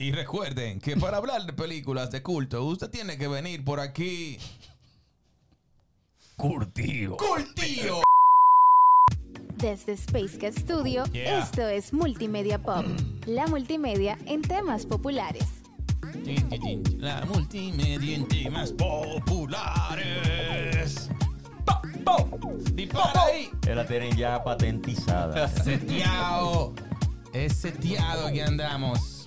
Y recuerden que para hablar de películas de culto, usted tiene que venir por aquí. Curtido. ¡Cultío! Desde Space Cat Studio, Yeah. esto es Multimedia Pop, la multimedia en temas populares. La multimedia en temas populares. ¡Po, po! ¡Dispara ahí! La tienen ya patentizada. Seteado. Es seteado que andamos.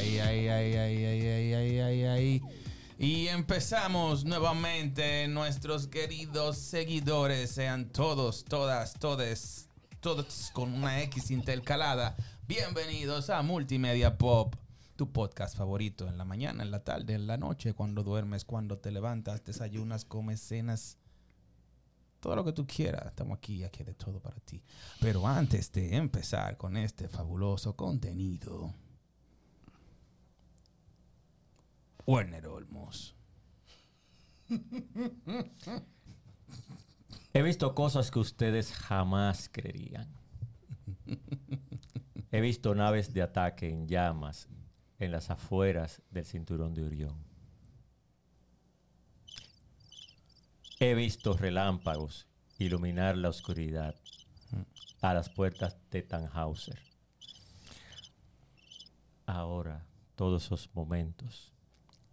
Ahí, ahí, ahí, ahí, ahí, ahí, ahí, ahí, ahí. Y empezamos nuevamente. Nuestros queridos seguidores, sean todos, todas, todes, todos con una X intercalada. Bienvenidos a Multimedia Pop, tu podcast favorito en la mañana, en la tarde, en la noche, cuando duermes, cuando te levantas, desayunas, comes, cenas todo lo que tú quieras. Estamos aquí, aquí de todo para ti. Pero antes de empezar con este fabuloso contenido, Werner Olmos. He visto cosas que ustedes jamás creerían. He visto naves de ataque en llamas en las afueras del cinturón de Orión. He visto relámpagos iluminar la oscuridad a las puertas de Tannhauser. Ahora todos esos momentos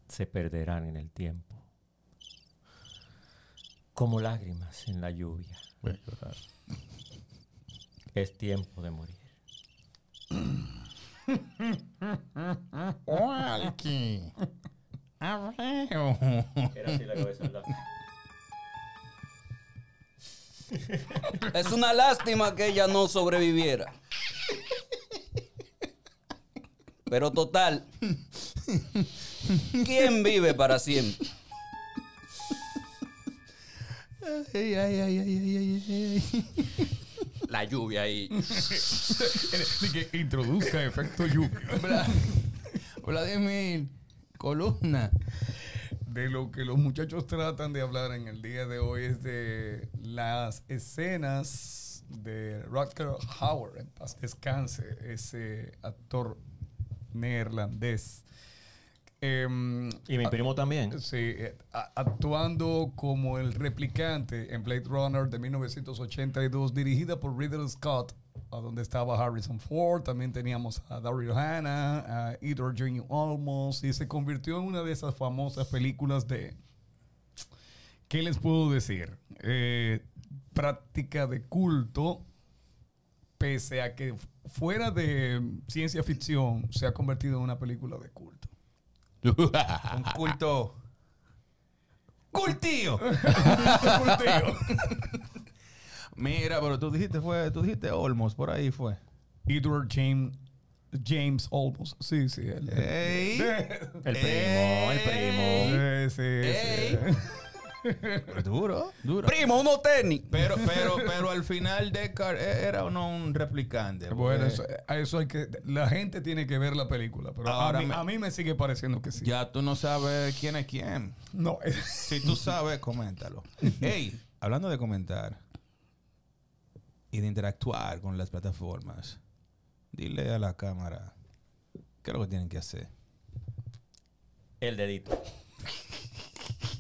se perderán en el tiempo, como lágrimas en la lluvia. Voy a llorar. Es tiempo de morir. Abreu. Era así la cabeza, ¿verdad? Es una lástima que ella no sobreviviera. Pero total, ¿quién vive para siempre? Ay, ay, ay, ay, ay, ay, ay. La lluvia ahí. que introduzca efecto lluvia. Vladimir, columna. De lo que los muchachos tratan de hablar en el día de hoy es de las escenas de Rutger Hauer, en paz descanse, ese actor neerlandés. Em, Y mi primo también. Sí, eh, a- actuando como el replicante en Blade Runner de 1982, dirigida por Ridley Scott, a donde estaba Harrison Ford, también teníamos a Daryl Hannah, a Edward Jr. Olmos, y se convirtió en una de esas famosas películas de... ¿Qué les puedo decir? Eh, práctica de culto, pese a que fuera de ciencia ficción, se ha convertido en una película de culto. Un culto. ¡Cultío! Mira, pero tú dijiste fue, tú dijiste Olmos, por ahí fue. Edward James, James Olmos. Sí, sí. El primo, el primo. Sí, sí. Duro, duro. Primo, uno tenis. Pero, pero, pero al final Deckard e- era o no un replicante. Bueno, eso, a eso hay que. La gente tiene que ver la película, pero Ahora a, mí, me- a mí me sigue pareciendo que sí. Ya tú no sabes quién es quién. No, Si tú sabes, coméntalo. Hey, hablando de comentar y de interactuar con las plataformas, dile a la cámara qué es lo que tienen que hacer. El dedito.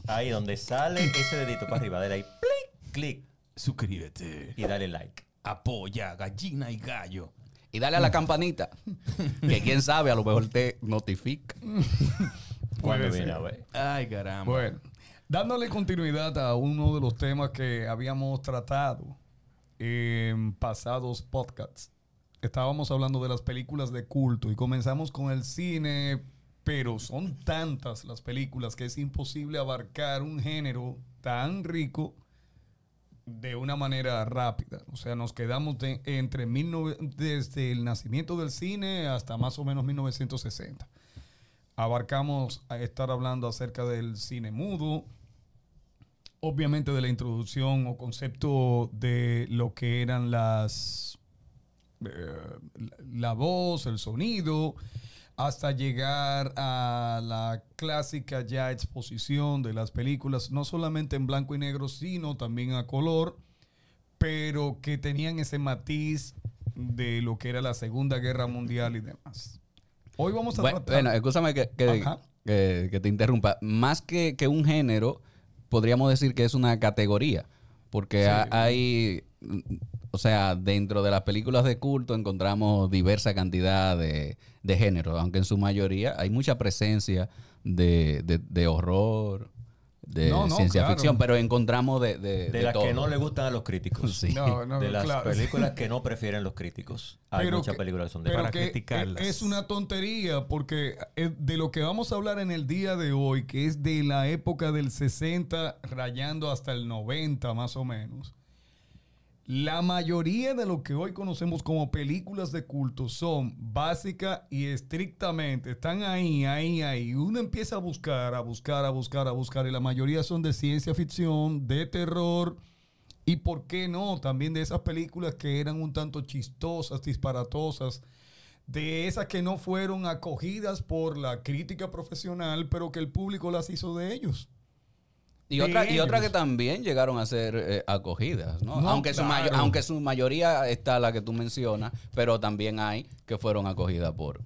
Ahí donde sale ese dedito para arriba, dale ahí, plic, clic Suscríbete, y dale like. apoya, gallina y gallo. Y dale a la campanita. Que quién sabe, a lo mejor te notifica. Cuando Puede viene ser. a ver. Ay, caramba. Bueno, dándole continuidad a uno de los temas que habíamos tratado en pasados podcasts. Estábamos hablando de las películas de culto y comenzamos con el cine, pero son tantas las películas que es imposible abarcar un género tan rico de una manera rápida. O sea, nos quedamos entre 19 desde el nacimiento del cine hasta más o menos 1960 abarcamos estar hablando acerca del cine mudo, obviamente de la introducción o concepto de lo que eran las eh, la voz, el sonido, hasta llegar a la clásica ya exposición de las películas, no solamente en blanco y negro, sino también a color, pero que tenían ese matiz de lo que era la Segunda Guerra Mundial y demás. Hoy vamos a Bueno, tratar... bueno, escúchame que, que- Ajá. que- que te interrumpa. Más que, que un género, podríamos decir que es una categoría. Porque Sí. hay, o sea, dentro de las películas de culto encontramos diversa cantidad de, de géneros, aunque en su mayoría hay mucha presencia de, de- de horror, de No, no, ciencia claro. ficción, pero encontramos de, de, De, de las que no le gustan a los críticos. Sí. No, no, de las claro. películas que no prefieren los críticos. Hay Pero muchas que- películas que son de pero para que criticarlas. Es una tontería porque eh, de lo que vamos a hablar en el día de hoy, que es de la época del 60 rayando hasta el 90 más o menos, la mayoría de lo que hoy conocemos como películas de culto son básicas y estrictamente, están ahí, ahí, ahí. Uno empieza a buscar, a buscar, a buscar, a buscar y la mayoría son de ciencia ficción, de terror. Y por qué no, también de esas películas que eran un tanto chistosas, disparatosas, de esas que no fueron acogidas por la crítica profesional, pero que el público las hizo de ellos. Y otra, y otra que también llegaron a ser eh, acogidas, ¿no? No, aunque, su mayo- aunque su mayoría está la que tú mencionas, pero también hay que fueron acogidas por,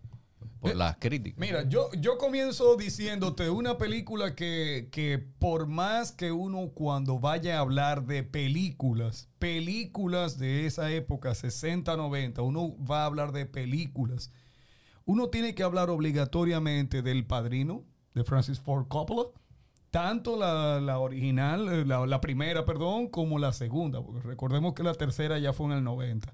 por Eh, las críticas. Mira, yo, yo comienzo diciéndote una película que, que por más que uno cuando vaya a hablar de películas, películas de esa época, 60, 90, uno va a hablar de películas, uno tiene que hablar obligatoriamente del Padrino, de Francis Ford Coppola, tanto la, la original, eh, la, la primera, perdón, como la segunda, porque recordemos que la tercera ya fue en el 90.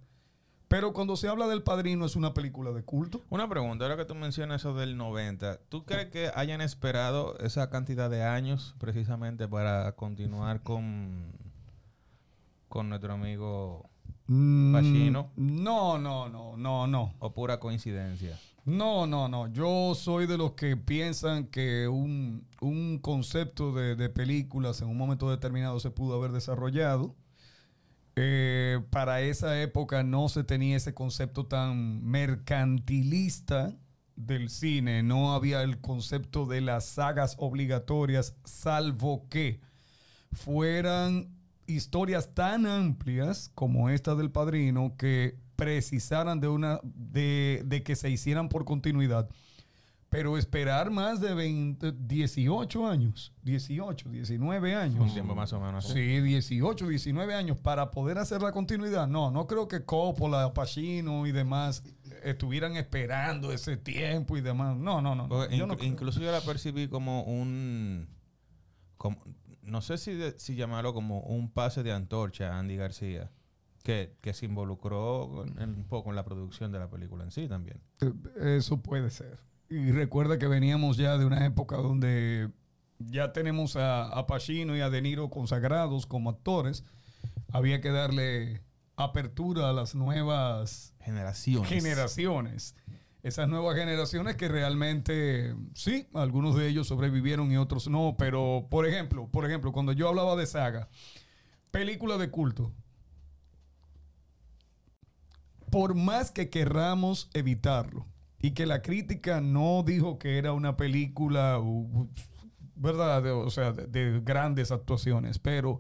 Pero cuando se habla del Padrino es una película de culto. Una pregunta, ahora que tú mencionas eso del 90, ¿tú crees que hayan esperado esa cantidad de años precisamente para continuar con, con nuestro amigo Mm, Pacino. No, no, no, no, no. o pura coincidencia? No, no, no. Yo soy de los que piensan que un, un concepto de, de películas en un momento determinado se pudo haber desarrollado. Eh, para esa época no se tenía ese concepto tan mercantilista del cine. No había el concepto de las sagas obligatorias, salvo que fueran historias tan amplias como esta del padrino que precisaran de una de, de que se hicieran por continuidad. Pero esperar más de 20, 18 años, 18, 19 años. Un tiempo más o menos. así. Sí, 18, 19 años para poder hacer la continuidad. No, no creo que Coppola, Pacino y demás estuvieran esperando ese tiempo y demás. No, no, no. Porque yo inc- no creo. incluso yo la percibí como un... Como, no sé si, de- si llamarlo como un pase de antorcha a Andy García, que, que se involucró en- un poco en la producción de la película en sí también. Eh, Eso puede ser. Y recuerda que veníamos ya de una época donde ya tenemos a, a Pacino y a De Niro consagrados como actores. Había que darle apertura a las nuevas Generaciones. generaciones. Esas nuevas generaciones que realmente, sí, algunos de ellos sobrevivieron y otros no. Pero, por ejemplo, por ejemplo, cuando yo hablaba de saga, película de culto. Por más que querramos evitarlo y que la crítica no dijo que era una película, ¿verdad? O sea, de grandes actuaciones, pero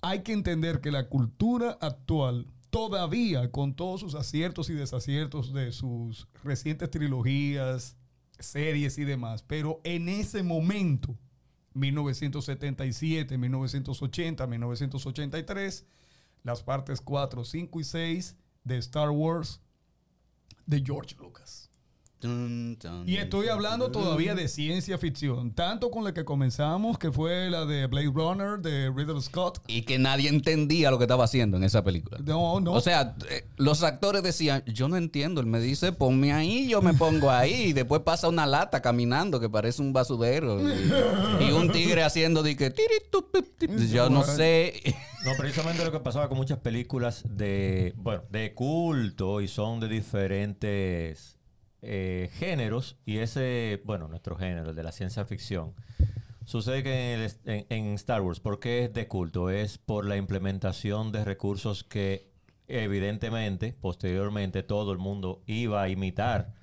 hay que entender que la cultura actual, todavía con todos sus aciertos y desaciertos de sus recientes trilogías, series y demás, pero en ese momento, 1977, 1980, 1983, las partes 4, 5 y 6 de Star Wars de George Lucas. Y estoy hablando todavía de ciencia ficción, tanto con la que comenzamos, que fue la de Blade Runner, de Ridley Scott. Y que nadie entendía lo que estaba haciendo en esa película. No, no. O sea, eh, los actores decían, yo no entiendo. Él me dice, ponme ahí, yo me pongo ahí. Y después pasa una lata caminando que parece un basudero. Y, y un tigre haciendo de que... Yo no sé. No, precisamente lo que pasaba con muchas películas de, bueno, de culto y son de diferentes eh, géneros y ese, bueno, nuestro género, el de la ciencia ficción, sucede que en, el- en- Star Wars, ¿por qué es de culto? Es por la implementación de recursos que evidentemente, posteriormente, todo el mundo iba a imitar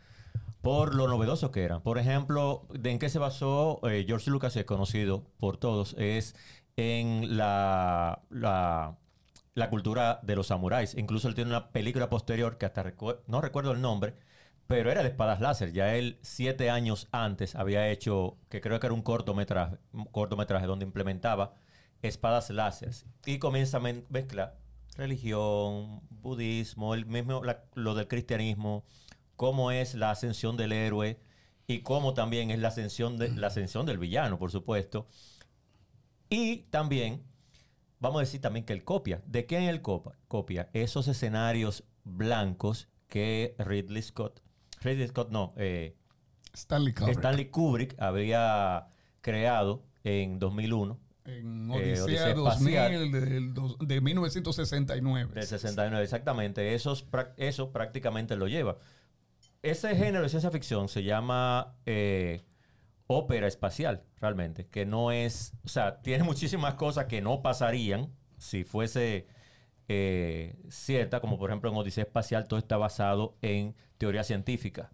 por lo novedoso que eran. Por ejemplo, ¿de en qué se basó eh, George Lucas, es conocido por todos, es en la, la, cultura de los samuráis. Incluso él tiene una película posterior que hasta no recuerdo el nombre, pero era de espadas láser. Ya él, siete años antes, había hecho, que creo que era un cortometraje, cortometraje donde implementaba espadas láser. Y comienza a mezclar religión, budismo, el mismo, lo del cristianismo, cómo es la ascensión del héroe y cómo también es la ascensión, de, la ascensión del villano, por supuesto. Y también, vamos a decir también que él copia. ¿De quién él copia? Esos escenarios blancos que Ridley Scott, Ridley Scott no, eh, Stanley Kubrick. Stanley Kubrick había creado en 2001, En Eh, Odisea, Odisea 2000 Espacial. del dos- de 1969. del 69, exactamente. Esos, eso prácticamente lo lleva. Ese género de ciencia ficción se llama eh, ópera espacial, realmente, que no es, o sea, tiene muchísimas cosas que no pasarían si fuese eh, cierta, como por ejemplo en Odisea Espacial todo está basado en teoría científica.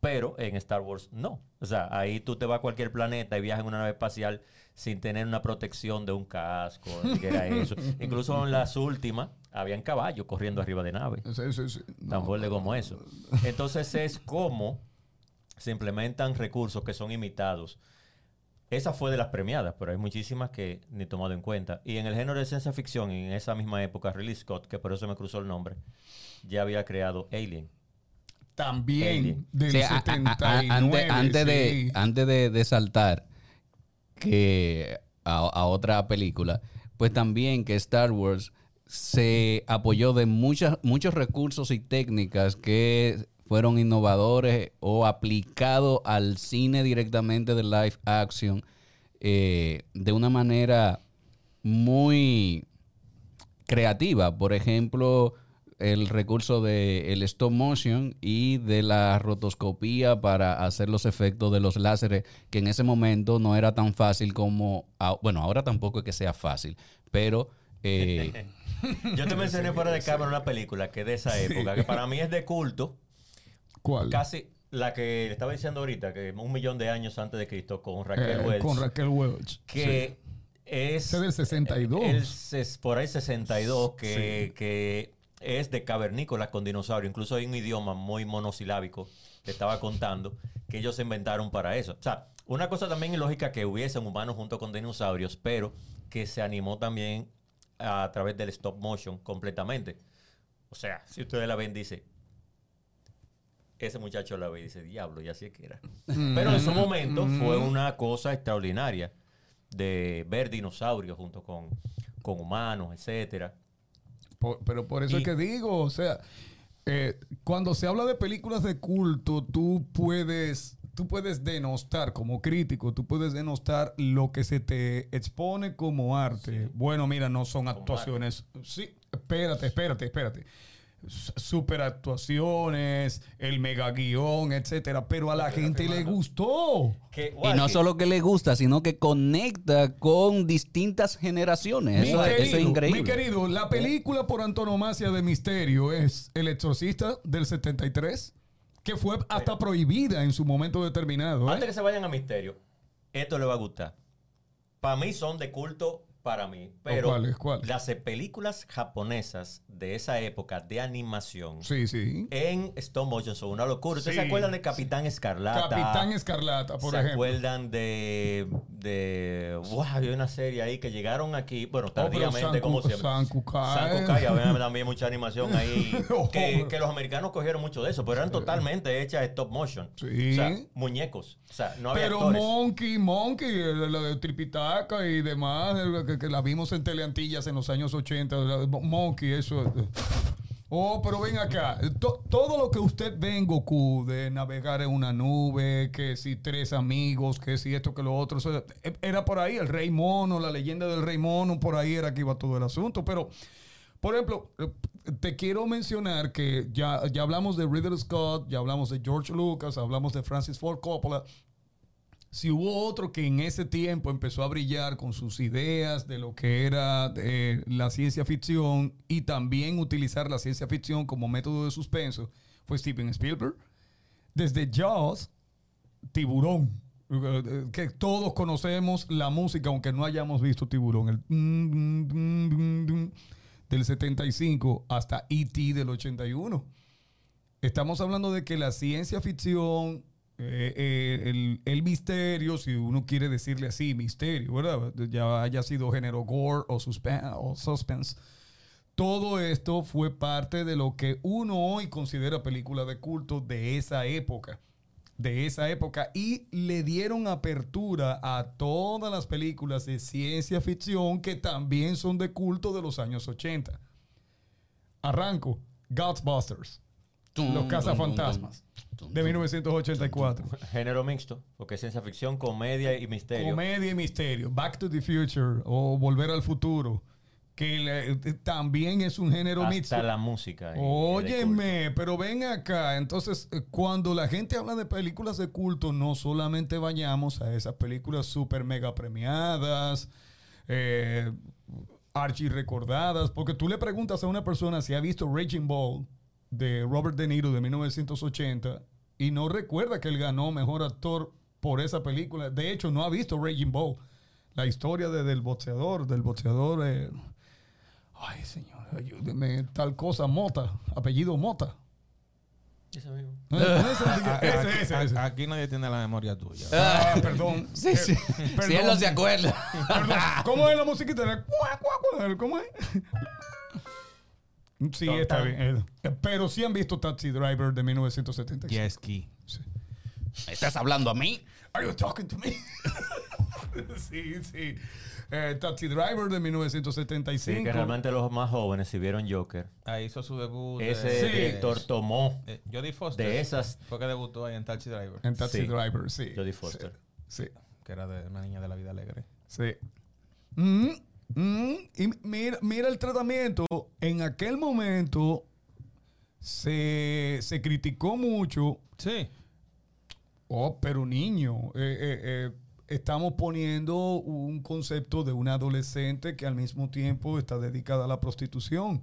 Pero en Star Wars no. O sea, ahí tú te vas a cualquier planeta y viajas en una nave espacial sin tener una protección de un casco, ni que era eso. Incluso en las últimas, habían caballos corriendo arriba de naves Sí, sí, sí. tan fuerte como eso. Entonces es como se implementan recursos que son imitados. Esa fue de las premiadas, pero hay muchísimas que ni tomado en cuenta. Y en el género de ciencia ficción, en esa misma época, Ridley Scott, que por eso me cruzó el nombre, ya había creado Alien. También Alien. del Sí, a- a- a- 79. antes, antes de, antes de, de saltar que a, a otra película, pues también que Star Wars se apoyó de muchas, muchos recursos y técnicas que fueron innovadores o aplicados al cine directamente de live action eh, de una manera muy creativa. Por ejemplo, el recurso de el stop motion y de la rotoscopía para hacer los efectos de los láseres, que en ese momento no era tan fácil como... a- bueno, ahora tampoco es que sea fácil, pero... eh, Yo te mencioné fuera de cámara una película que es de esa época, que para mí es de culto, ¿Cuál? casi la que le estaba diciendo ahorita, que un millón de años antes de Cristo, con Raquel Eh, Welch. con Raquel Welch. que es Ese del 62. el ses- por ahí 62 que, que es de cavernícolas con dinosaurios incluso hay un idioma muy monosilábico que estaba contando que ellos se inventaron para eso o sea una cosa también ilógica que hubiesen humanos junto con dinosaurios pero que se animó también a través del stop motion completamente o sea si ustedes la ven dice ese muchacho la ve y dice, diablo, y así es que era. Pero en su momento fue una cosa extraordinaria de ver dinosaurios junto con, con humanos, etcétera. Por- pero por eso Y- es que digo, o sea, eh, cuando se habla de películas de culto, tú puedes, tú puedes denostar como crítico, tú puedes denostar lo que se te expone como arte. Bueno, mira, no son actuaciones. Sí, espérate, espérate, espérate. Super actuaciones, el mega guion, etcétera. Pero a la gente le gustó. Que, y no solo que le gusta, sino que conecta con distintas generaciones. Eso, es increíble. mi querido, la película por antonomasia de misterio es El Exorcista del 73, que fue hasta prohibida en su momento determinado. ¿eh? Antes que se vayan a misterio, esto le va a gustar. Para mí son de culto para mí. Pero las eh, películas japonesas de esa época de animación Sí, sí. en stop motion son una locura. ¿Ustedes Sí, se acuerdan de Capitán Escarlata? Capitán Escarlata, por ¿Se ejemplo. acuerdan de, de wow, había una serie ahí que llegaron aquí, bueno, Oh, tardíamente, como siempre. Sankukai. Sankukai, había también mucha animación ahí. Que, los americanos cogieron mucho de eso, pero eran totalmente hechas stop motion. Sí. O sea, muñecos. O sea, no había Pero actores. Monkey, Monkey, la la de Tripitaka y demás, el que, que la vimos en Teleantillas en los años 80, la de Monkey, eso. eh. Oh, pero ven acá. To- todo lo que usted ve Goku, de navegar en una nube, que si tres amigos, que si esto, que lo otro, eh, era por ahí, el Rey Mono, la leyenda del Rey Mono, por ahí era que iba todo el asunto. Pero, por ejemplo, eh, te quiero mencionar que ya, ya hablamos de Ridley Scott, ya hablamos de George Lucas, hablamos de Francis Ford Coppola. Si hubo otro que en ese tiempo empezó a brillar con sus ideas de lo que era eh, la ciencia ficción y también utilizar la ciencia ficción como método de suspenso, fue Steven Spielberg. Desde Jaws, Tiburón, que todos conocemos la música, aunque no hayamos visto Tiburón, el del 75 hasta E.T. del 81. Estamos hablando de que la ciencia ficción, eh, eh, el, misterio, si uno quiere decirle así, misterio, ¿verdad? Ya haya sido género gore o, suspen- o suspense. Todo esto fue parte de lo que uno hoy considera película de culto de esa época. De esa época. Y le dieron apertura a todas las películas de ciencia ficción que también son de culto de los años 80. Arranco. Ghostbusters. Tum, Los tum, cazafantasmas. tum, tum, De tum. 1984. Género mixto, porque es ciencia ficción, comedia y misterio. Comedia y misterio. Back to the Future o Volver al Futuro. Que le- también es un género mixto. Hasta la música. Óyeme, pero ven acá. Entonces, eh, cuando la gente habla de películas de culto, no solamente vayamos a esas películas super mega premiadas, eh, archi recordadas, porque tú le preguntas a una persona si ha visto Raging Bull de Robert De Niro de 1980 y no recuerda que él ganó mejor actor por esa película. De hecho, no ha visto Raging Bull. La historia de- del boxeador, del boxeador. eh, ay, señor, ayúdeme. Tal cosa, Mota. Apellido Mota. Ese mismo. No, ese, ese, Aquí nadie tiene la memoria tuya. Ah, perdón. Sí, Eh, sí. perdón. Si él no se acuerda. Perdón. ¿Cómo es la musiquita? ¿Cómo es? Sí, está bien. Eh, Pero sí han visto Taxi Driver de 1976. Jet ski. ¿Me estás hablando a mí? Are you talking to me? sí, sí. Eh, Taxi Driver de 1975. Sí, que realmente los más jóvenes, si vieron Joker, Ahí hizo su debut. de- ese Sí. director tomó Eh, Jodie Foster. de esas. Fue que debutó ahí en Taxi Driver. En Taxi Sí. Driver, sí. Jodie Foster. Sí, Que era de una niña de la vida alegre. sí. Mm, mm, y mira, mira el tratamiento. En aquel momento se, se criticó mucho Sí. Oh, pero niño, eh, eh, eh, estamos poniendo un concepto de una adolescente que al mismo tiempo está dedicada a la prostitución.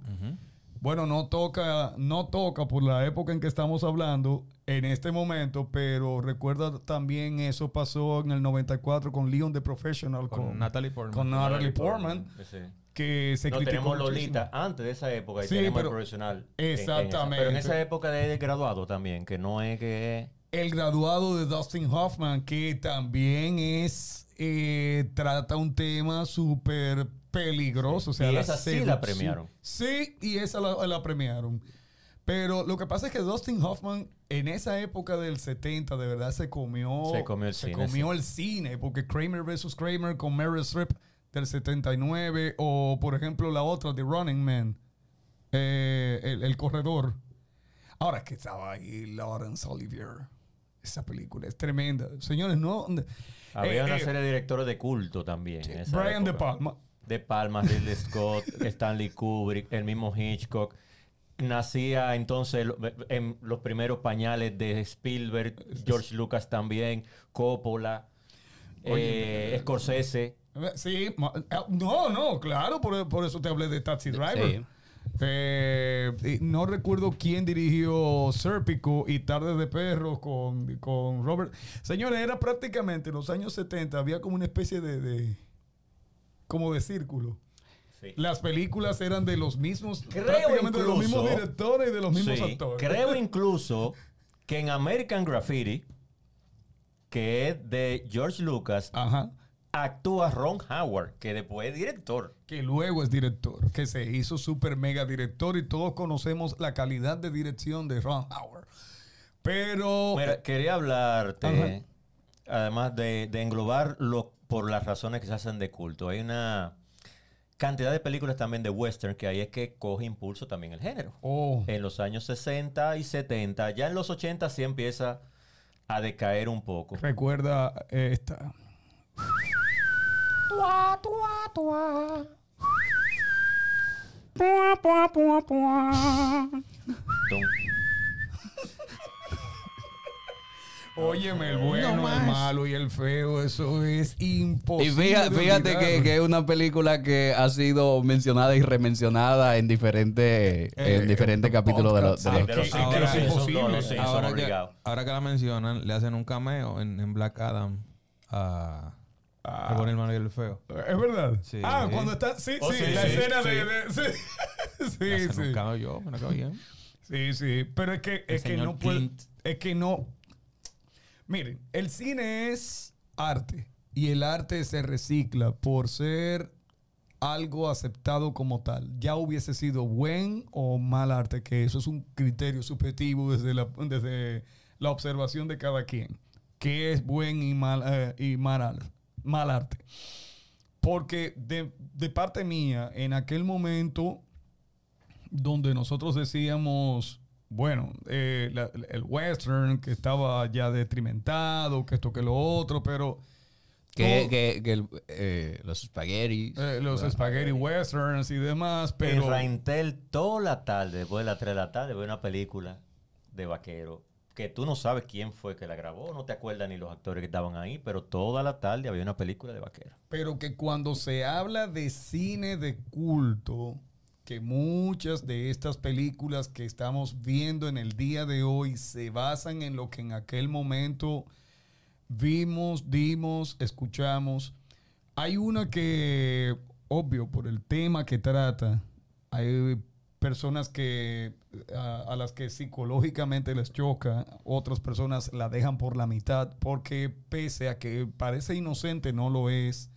Bueno, no toca, no toca por la época en que estamos hablando en este momento, pero recuerda también eso pasó en el 94 con Leon the Professional, Con, con, Natalie Portman. con Natalie Portman, Ese. que se No, criticó tenemos muchísimo. Lolita antes de esa época y Sí, tenemos pero- el profesional. en- en. Exactamente. Pero en esa época de graduado también, que no es que. El graduado de Dustin Hoffman, que también es, eh, trata un tema súper peligroso. O sea, Y esa sí la premiaron. Sí, y esa la, la premiaron. Pero lo que pasa es que Dustin Hoffman en esa época del 70 de verdad se comió, Se comió el se cine, comió sí. el cine, porque Kramer vs. Kramer con Meryl Streep del 79 o por ejemplo la otra de Running Man, eh, el, el corredor. Ahora que estaba ahí Laurence Olivier. Esa película es tremenda. Señores, no... Había eh, una eh, serie de directores de culto también. Brian De. Palma. De Palma, Ridley Scott, Stanley Kubrick, el mismo Hitchcock. Nacía entonces en los primeros pañales de Spielberg, George Lucas también, Coppola, Oye, eh, Scorsese. Sí, ma- ah, no, no, claro, por, por eso te hablé de Taxi Driver. Sí. Eh, no recuerdo quién dirigió Serpico y Tarde de Perros con, con Robert. Señores, era prácticamente en los años 70, había como una especie de, de- como de círculo. Sí. Las películas eran de los mismos, Creo prácticamente de los mismos directores y de los mismos Sí, actores. Creo incluso que en American Graffiti, que es de George Lucas, Ajá. Actúa Ron Howard, que después es director. que luego es director, que se hizo super mega director y todos conocemos la calidad de dirección de Ron Howard. Pero Mira, quería hablarte, Ajá. además de, de englobar lo, por las razones que se hacen de culto. Hay una cantidad de películas también de western que ahí es que coge impulso también el género. oh, En los años 60 y 70, ya en los 80 sí empieza a decaer un poco. recuerda esta. Tum. Óyeme, el bueno, No el malo y el feo, eso es Y imposible. fíjate, de fíjate que, es una película que ha sido mencionada y remencionada en diferentes, Eh, en diferentes eh, capítulos de, los de los- de es imposible. Ahora que, obligados. ahora que la mencionan, le hacen un cameo en, en Black Adam a, a Bonnie el Malo y el Feo. ¿Es verdad? Sí. Ah, cuando está. Sí, Oh, sí, sí, la sí, escena sí. de. de- sí, sí. sí. cameo yo, me lo acabo bien. Sí, sí. Pero es que, es que no puede. Es que no. Miren, el cine es arte. Y el arte se recicla por ser algo aceptado como tal. Ya hubiese sido buen o mal arte, que eso es un criterio subjetivo desde la, desde la observación de cada quien. ¿Qué es buen y mal, eh, y mal, ar- mal arte? Porque de, de parte mía, en aquel momento donde nosotros decíamos, bueno, eh, la- el western que estaba ya detrimentado, que esto que lo otro, pero Que, todo- que, que el- eh, los espaguetis. eh, los spaghetti westerns y demás, pero En Raintel, toda la tarde, después de las 3 de la tarde, veo una película de vaquero que tú no sabes quién fue que la grabó, no te acuerdas ni los actores que estaban ahí, pero toda la tarde había una película de vaquero. pero que cuando se habla de cine de culto, que muchas de estas películas que estamos viendo en el día de hoy se basan en lo que en aquel momento vimos, dimos, escuchamos. Hay una que, obvio, por el tema que trata, hay personas que a, a las que psicológicamente les choca, otras personas la dejan por la mitad, porque pese a que parece inocente, no lo es.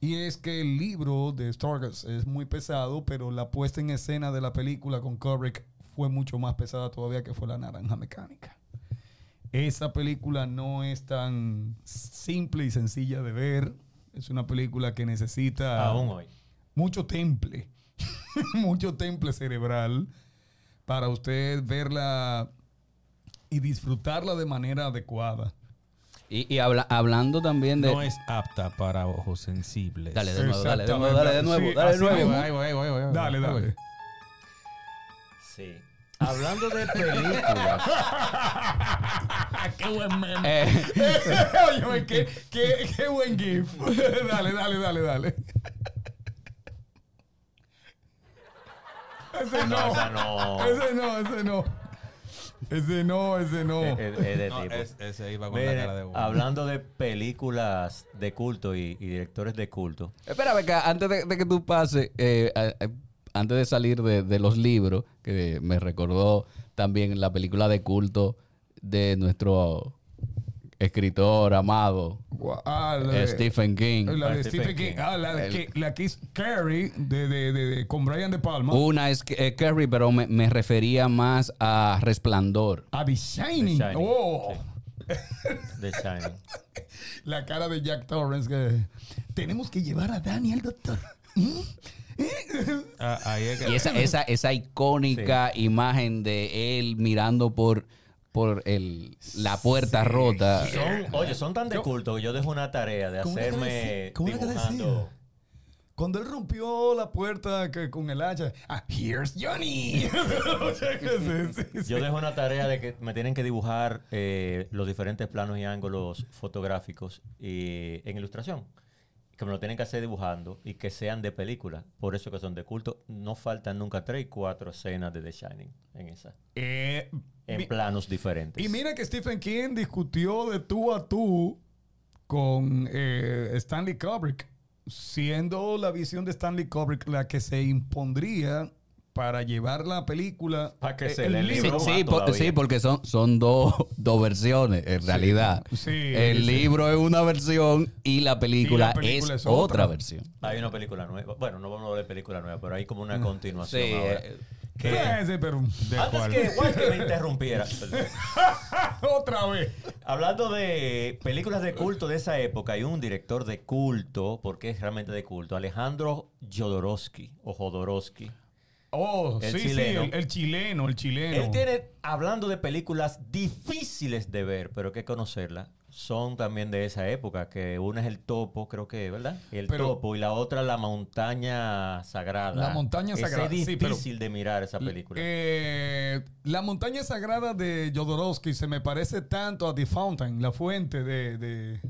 Y es que el libro de Stargate es muy pesado, pero la puesta en escena de la película con Kubrick fue mucho más pesada todavía que fue La Naranja Mecánica. Esa película no es tan simple y sencilla de ver. Es una película que necesita Aún hoy. mucho temple, mucho temple cerebral para usted verla y disfrutarla de manera adecuada. Y, y habla- hablando también de. No es apta para ojos sensibles. Dale de nuevo, dale de nuevo, dale de nuevo, Sí, dale de nuevo. Ahí voy, ahí voy, ahí voy. Dale, dale. Sí. Hablando de películas, ¡Qué buen meme! Eh, qué, qué, qué buen gif. dale, dale, dale, dale. Ese no. No, esa no. Ese no, ese no. Ese no, ese no. es, es- es de No, tipo. es- ese iba con Mire, la cara de uno. hablando de películas de culto y, y directores de culto, espera, acá, antes de, de que tú pases, eh, antes de salir de, de los libros, que me recordó también la película de culto de nuestro escritor amado, ah, de- Stephen King. La de Ah, Stephen Stephen King. King. Ah, la, de El- que, la que es Carrie de, de, de, de- con Brian De Palma. Una es eh, Carrie, pero me, me refería más a Resplandor. A The Shining. The Shining, Oh. The Shining. La cara de Jack Torrance que tenemos que llevar a Danny al doctor. ¿Mm? Ah, ahí es que- Y esa, esa, esa icónica imagen de él mirando por, por el, la puerta rota. Son, oye, son tan de culto que yo dejo una tarea de ¿Cómo era que hacerme? ¿Cómo era que dibujando. decía? Cuando él rompió la puerta que, con el hacha, ah, here's Johnny. Sí, sí, sí. Yo dejo una tarea de que me tienen que dibujar eh, los diferentes planos y ángulos fotográficos y, en ilustración. Que me lo tienen que hacer dibujando y que sean de película. Por eso que son de culto. No faltan nunca tres y cuatro escenas de The Shining en esa. Eh, En mi- planos diferentes. y mira que Stephen King discutió de tú a tú con eh, Stanley Kubrick, siendo la visión de Stanley Kubrick la que se impondría para llevar la película. Pa' que eh, se el le Sí, sí, por- sí, porque son, son dos, dos versiones en realidad. sí, el sí. libro es una versión y la película, película es, es otra. otra. versión. Hay una película nueva. Bueno, no vamos a hablar de película nueva, pero hay como una Sí, continuación ahora. eh, Que- Sí, pero ¿De antes cuál? que Walter me interrumpiera. otra vez. Hablando de películas de culto de esa época, hay un director de culto, porque es realmente de culto, Alejandro Jodorowsky o Jodorowsky. Oh, El sí, chileno. sí, el, el chileno, el chileno. Él tiene, hablando de películas difíciles de ver, pero que conocerlas, son también de esa época, que una es el topo, creo que, ¿verdad? El Pero- topo y la otra la montaña sagrada. La montaña sagrada, Es sí, pero- difícil de mirar esa película. Eh, la montaña sagrada de Jodorowsky se me parece tanto a The Fountain, la fuente de, de,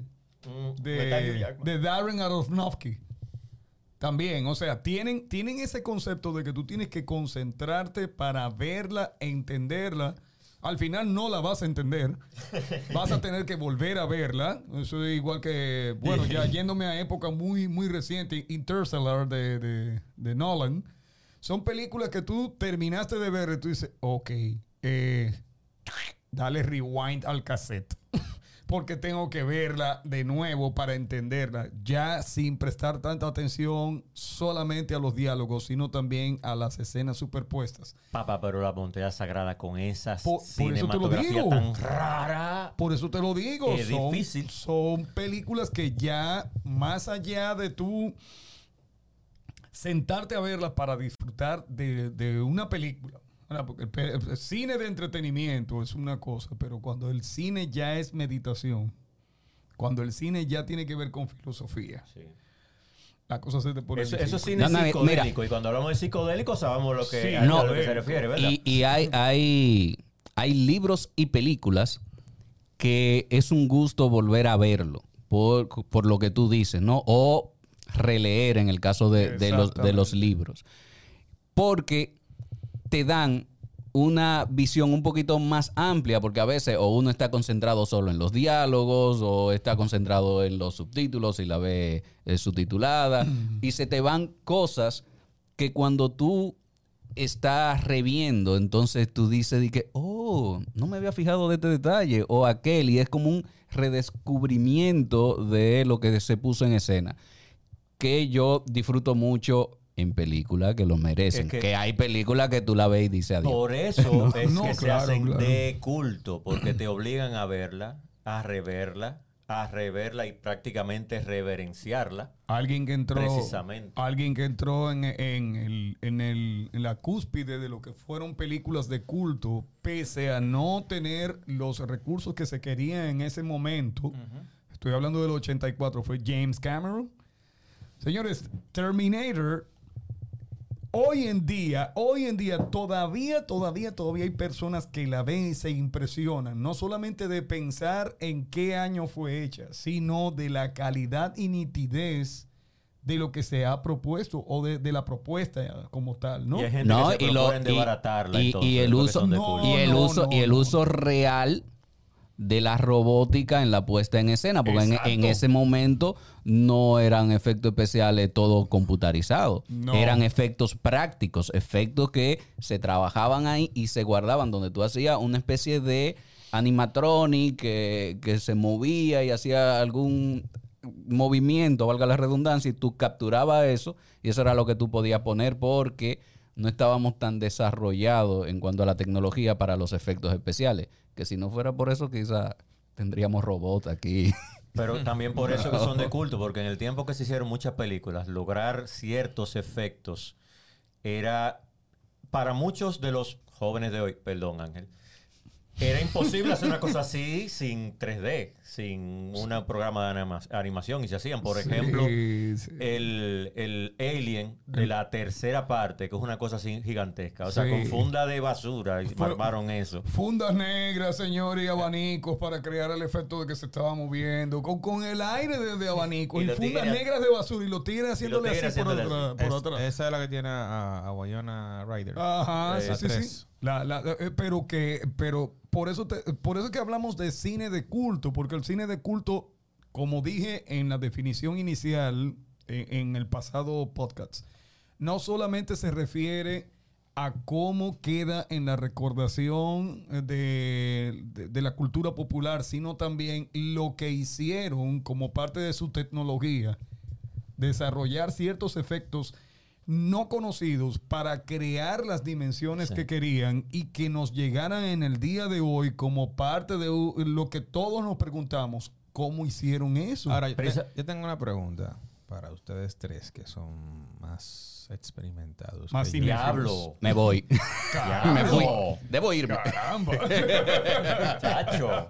Mm, ¿verdad, Hugh de, de Darren Aronofsky. También, o sea, tienen, tienen ese concepto de que tú tienes que concentrarte para verla, entenderla. Al final no la vas a entender. Vas a tener que volver a verla. Eso es igual que, bueno, ya yéndome a época muy, muy reciente, Interstellar de, de, de Nolan. Son películas que tú terminaste de ver y tú dices, ok, eh, dale rewind al cassette. Porque tengo que verla de nuevo para entenderla, ya sin prestar tanta atención solamente a los diálogos, sino también a las escenas superpuestas. Papá, pero la montaña sagrada con esa Por- por eso te lo cinematografía digo. tan rara. Por eso te lo digo. Es son, difícil. son películas que ya, más allá de tú sentarte a verlas para disfrutar de, de una película. Porque el, cine de entretenimiento es una cosa, pero cuando el cine ya es meditación, cuando el cine ya tiene que ver con filosofía, Sí. la cosa se te pone Eso, es cine No, no, mira. psicodélico. Y cuando hablamos de psicodélico, sabemos lo que, Sí, a no, lo que se refiere, ¿verdad? Y, y hay, hay, hay libros y películas que es un gusto volver a verlo por, por lo que tú dices, ¿no? O releer en el caso de, de los, de los libros. Porque te dan una visión un poquito más amplia, porque a veces o uno está concentrado solo en los diálogos o está concentrado en los subtítulos y la ve eh, subtitulada, y se te van cosas que cuando tú estás reviendo, entonces tú dices de que, oh, no me había fijado de este detalle, o aquel, y es como un redescubrimiento de lo que se puso en escena, que yo disfruto mucho en películas que lo merecen, Es que, que- hay películas que tú la ves y dices adiós. Por eso es no, que se hacen claro. de culto, porque te obligan a verla, a reverla, a reverla y prácticamente reverenciarla. Alguien que entró. Precisamente. Alguien que entró en, en el- en el- en la cúspide de lo que fueron películas de culto, pese a no tener los recursos que se querían en ese momento. Estoy hablando del 84, fue James Cameron. Señores, Terminator. Hoy en día, hoy en día, todavía, todavía, todavía hay personas que la ven y se impresionan, no solamente de pensar en qué año fue hecha, sino de la calidad y nitidez de lo que se ha propuesto o de, de la propuesta como tal, ¿no? Y hay gente No, que se y lo- proponen y- desbaratarla. y- entonces, y el uso- No, y el no, uso no, y el no. uso real de la robótica en la puesta en escena porque en, ese momento no eran efectos especiales todo computarizados No. eran efectos prácticos efectos que se trabajaban ahí y se guardaban donde tú hacías una especie de animatronic que, que se movía y hacía algún movimiento, valga la redundancia, y tú capturabas eso y eso era lo que tú podías poner porque no estábamos tan desarrollados en cuanto a la tecnología para los efectos especiales, que si no fuera por eso quizá tendríamos robots aquí. Pero también por eso que son de culto, porque en el tiempo que se hicieron muchas películas, lograr ciertos efectos era para muchos de los jóvenes de hoy, perdón Ángel, era imposible hacer una cosa así sin 3D, sin un programa de anima- animación. Y se hacían, por Sí, ejemplo, sí. el, el Alien de la tercera parte, que es una cosa así gigantesca. O sea, Sí. con funda de basura y armaron eso. Fundas negras, señores, y abanicos para crear el efecto de que se estaba moviendo. Con, con el aire de, de abanicos Y fundas tigres- negras de basura y los tigres haciéndole tigres así por, haciéndole atrás- Es- esa es la que tiene a, a Wayona Rider. Ajá, Eh, sí, sí. La- la- eh, pero que, pero por eso, te- por eso que hablamos de cine de culto, porque el cine de culto, como dije en la definición inicial eh, en el pasado podcast, no solamente se refiere a cómo queda en la recordación de- de la cultura popular, sino también lo que hicieron como parte de su tecnología, desarrollar ciertos efectos no conocidos para crear las dimensiones Sí. que querían y que nos llegaran en el día de hoy como parte de lo que todos nos preguntamos, ¿cómo hicieron eso? Ahora, yo, te- Prisa- yo tengo una pregunta para ustedes tres que son más experimentados. Más que yo. Diablo. Me voy. Me fui. Debo irme. Caramba. Chacho.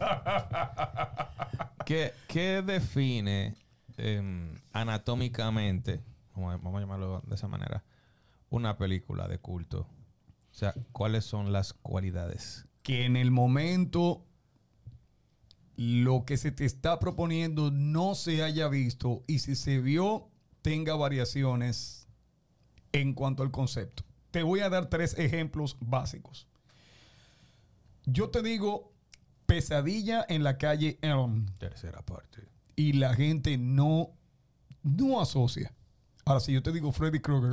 ¿Qué, qué define em, anatómicamente, vamos a, llamarlo de esa manera, una película de culto? O sea, ¿cuáles son las cualidades? que en el momento lo que se te está proponiendo no se haya visto y si se vio tenga variaciones en cuanto al concepto. Te voy a dar tres ejemplos básicos. Yo te digo pesadilla en la calle Elm Tercera parte. y la gente no, no asocia. Ahora, si yo te digo Freddy Krueger,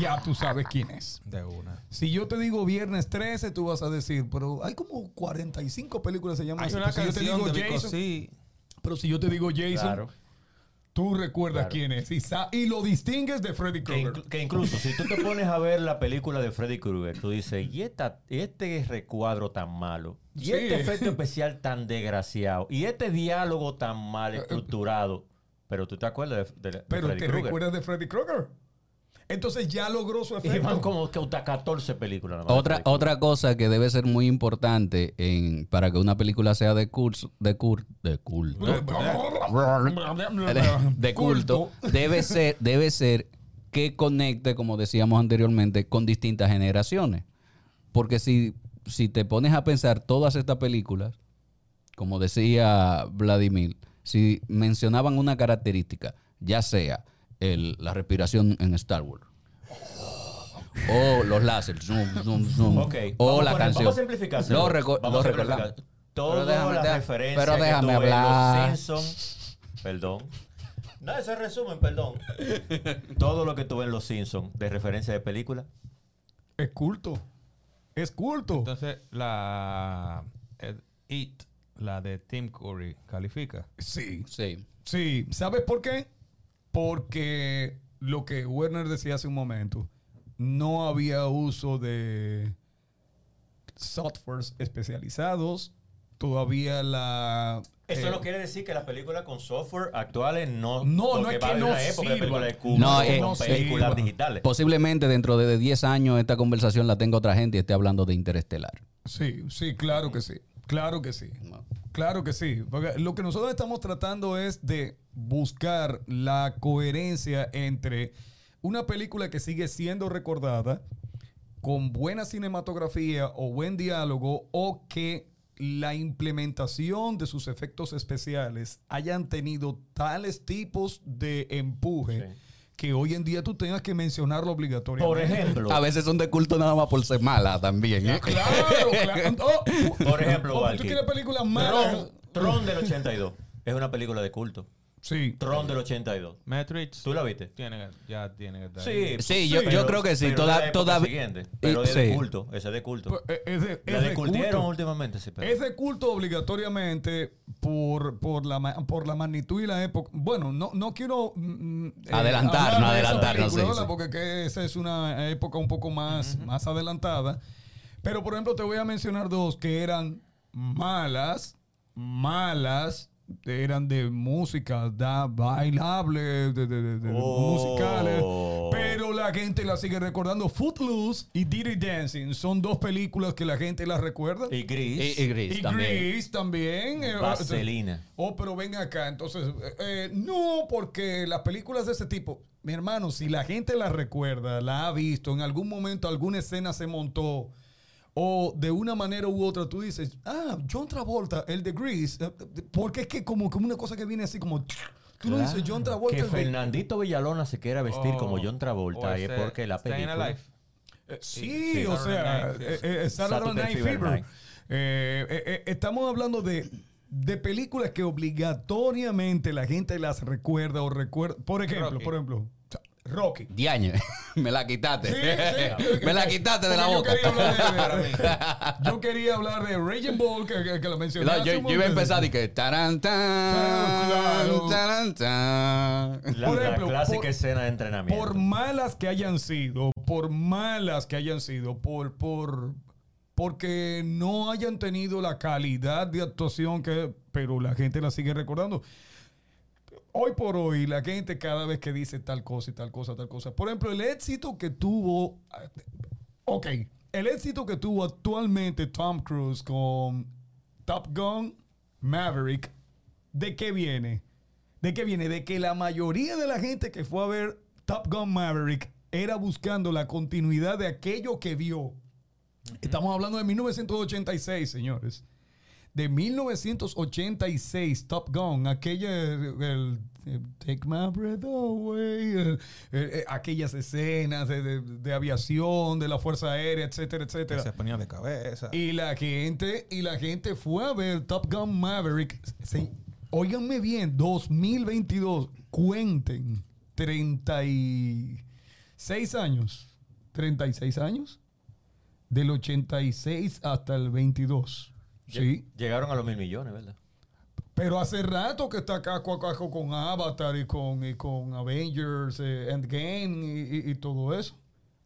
ya tú sabes quién es. De una. Si yo te digo Viernes 13, tú vas a decir, pero hay como 45 películas que se llaman Hay así. una Pero si yo te digo de Jason, sí. pero si yo te digo Jason, Claro. tú recuerdas Claro. quién es y, y lo distingues de Freddy Que, Krueger. que incluso si tú te pones a ver la película de Freddy Krueger, tú dices, y, esta, y este recuadro tan malo, y Sí. este efecto especial tan desgraciado, y este diálogo tan mal estructurado, pero tú te acuerdas de, de- de Pero Freddy te Krueger. recuerdas de Freddy Krueger. Entonces ya logró su Y efecto. van como que hasta 14 películas. Otra, otra cosa que debe ser muy importante en, para que una película sea de curso, de cur, de culto, de culto, debe ser, debe ser que conecte, como decíamos anteriormente, con distintas generaciones. Porque si, si te pones a pensar todas estas películas, como decía Vladimir, si mencionaban una característica, ya sea el- la respiración en Star Wars, o los láseres, zoom, zoom, zoom, Ok, o la poner- canción. Vamos a simplificar. Lo, reco- Vamos lo a. Todas déjame- las deja- referencias pero que déjame tú ves en hablar. Los Simpsons. Perdón. No, ese resumen, perdón. Todo lo que tú ves en Los Simpsons de referencia de película. Es culto. Es culto. Entonces, la eh, It, la de Tim Curry, califica. Sí. Sí. Sí. ¿Sabes por qué? Porque lo que Werner decía hace un momento, no había uso de softwares especializados. Todavía la... Eso eh, no quiere decir que las películas con software actuales no. No, no es que no una época de sirvan. No, con eh, películas digitales. Posiblemente dentro de 10 años esta conversación la tenga otra gente y esté hablando de Interestelar. Sí, sí, claro que sí. Claro que sí. No. Claro que sí. Porque lo que nosotros estamos tratando es de buscar la coherencia entre una película que sigue siendo recordada con buena cinematografía o buen diálogo o que la implementación de sus efectos especiales hayan tenido tales tipos de empuje Sí. Que hoy en día tú tengas que mencionarlo obligatoriamente. Por ejemplo, A veces son de culto nada más por ser mala también. ¿eh? Claro, claro. Oh, por ejemplo, oh, ¿Tú Valky, quieres películas malas? Tron, Tron del 82. Es una película de culto. Sí. Tron del 82. Matrix. ¿Tú la viste? Tiene que- ya tiene que estar Sí, ahí. Sí, yo- yo creo que sí. pero Toda- toda- siguiente. Pero es de sí. culto. Ese es de culto. Pues, eh, Es de, La es de descultieron culto. últimamente, sí. Pero. Es de culto obligatoriamente por, por, la, por la magnitud y la época. Bueno, no, no quiero mm, eh, Adelantar, no adelantarnos, sí, sí. Porque que esa es una época un poco más, más adelantada. Pero, por ejemplo, te voy a mencionar dos que eran malas, malas, eran de música, da bailable, de, de- de- de Oh. musicales, pero la gente la sigue recordando. Footloose y Dirty Dancing son dos películas que la gente las recuerda. Y Gris. Y, y Gris Y también. Grease también. eh, Vaselina. Oh, pero ven acá. Entonces, eh, eh, no, porque las películas de ese tipo, mi hermano, si la gente la recuerda, la ha visto, en algún momento alguna escena se montó, o de una manera u otra tú dices, ah, John Travolta, el de Grease, eh, eh, porque es que como, como una cosa que viene así como... Tú no dices John Travolta. Que Fernandito Villalona se quiera vestir Oh, como John o Travolta y es porque la película. Alive. Eh, sí, sí. o sea, eh, eh, Saturday Night Fever. Night. Estamos hablando de, de películas que obligatoriamente la gente las recuerda o recuerda. Por ejemplo, Rocky. por ejemplo, Rocky. Diaño, me la quitaste. Sí, sí. me la quitaste de la boca. Yo quería hablar de, yo quería hablar de Raging Bull, que, que, que lo mencioné. No, yo, yo iba a empezar y que taran, Claro. tan, taran, tan. La, Por la ejemplo, clásica por- escena de entrenamiento. Por malas que hayan sido, por malas que hayan sido, por, por, porque no hayan tenido la calidad de actuación que, pero la gente la sigue recordando. Hoy por hoy, la gente cada vez que dice tal cosa y tal cosa, tal cosa. Por ejemplo, el éxito que tuvo. Ok. El éxito que tuvo actualmente Tom Cruise con Top Gun Maverick, ¿de qué viene? ¿De qué viene? De que la mayoría de la gente que fue a ver Top Gun Maverick era buscando la continuidad de aquello que vio. Estamos hablando de 1986, señores. De 1986, Top Gun, aquella, el, el Take My Breath Away, el- eh, aquellas escenas de, de- de aviación, de la Fuerza Aérea, etcétera, Que etcétera. se ponía de cabeza. Y la gente, y la gente fue a ver Top Gun Maverick. Se, óiganme bien, 2022. Cuenten, 36 años. 36 años. Del 86 hasta el 22. Sí. Llegaron a los mil millones, ¿verdad? Pero hace rato que está caco a caco con Avatar y con, y con Avengers, eh, Endgame y, y- y todo eso.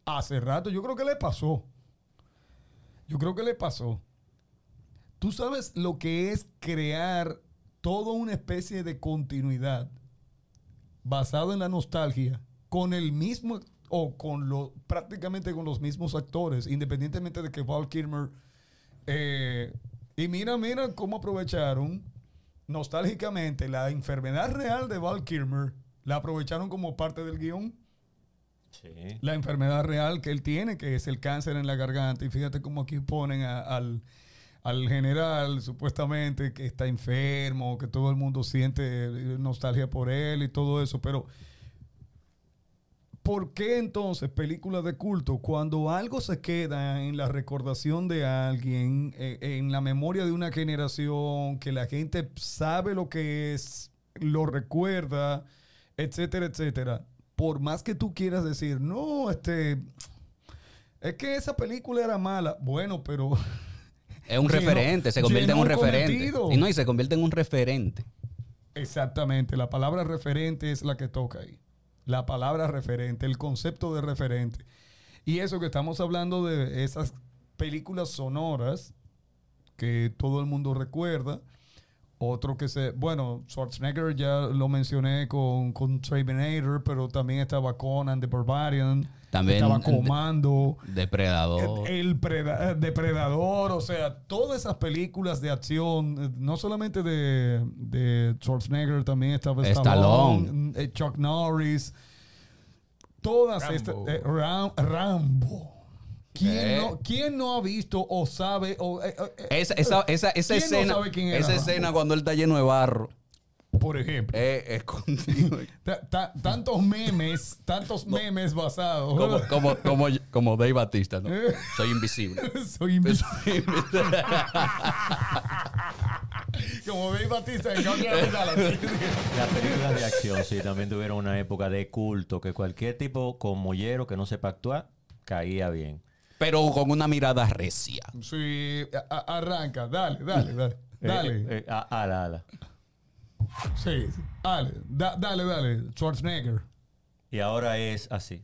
Hace rato, yo creo que le pasó. Yo creo que le pasó. Tú sabes lo que es crear toda una especie de continuidad basado en la nostalgia con el mismo o con lo prácticamente con los mismos actores, independientemente de que Val Kilmer eh, y mira, mira cómo aprovecharon nostálgicamente la enfermedad real de Val Kilmer, la aprovecharon como parte del guion. Sí. La enfermedad real que él tiene, que es el cáncer en la garganta. Y fíjate cómo aquí ponen a- al, al general, supuestamente, que está enfermo, que todo el mundo siente nostalgia por él y todo eso. Pero, ¿por qué entonces películas de culto, cuando algo se queda en la recordación de alguien, eh, en la memoria de una generación, que la gente sabe lo que es, lo recuerda, etcétera, etcétera? Por más que tú quieras decir, no, este, es que esa película era mala. Bueno, pero Es un referente, se convierte en un referente. Y no, y se convierte en un referente. Exactamente, la palabra referente es la que toca ahí. La palabra referente, el concepto de referente. Y eso que estamos hablando de esas películas sonoras que todo el mundo recuerda. Otro que se, bueno, Schwarzenegger ya lo mencioné con, con Terminator, pero también estaba Conan the Barbarian, También- estaba Comando. Depredador. El, el preda- eh, Depredador, o sea, todas esas películas de acción, eh, no solamente de, de Schwarzenegger, también estaba Stallone. Stallone, eh, Chuck Norris, todas Rambo. estas, eh, Ram- Rambo. ¿Quién, Eh. no, quién no ha visto o sabe? O, eh, eh, Esa, esa, esa, esa ¿Quién no escena, sabe quién era esa escena cuando él está lleno de barro. por ejemplo, Eh, escondido. ta- ta- tantos memes, tantos memes basados. Como, como, como, como Dave Batista, ¿no? Soy invisible. Soy invisible. Como Dave Batista en. Las películas de acción, sí, también tuvieron una época de culto que cualquier tipo con mollero que no sepa actuar caía bien. Pero con una mirada recia. Sí, a- arranca, dale, dale, dale. Eh, Dale. eh, eh, a- ala, ala. Sí. Dale, da- dale, dale. Schwarzenegger. Y ahora es así.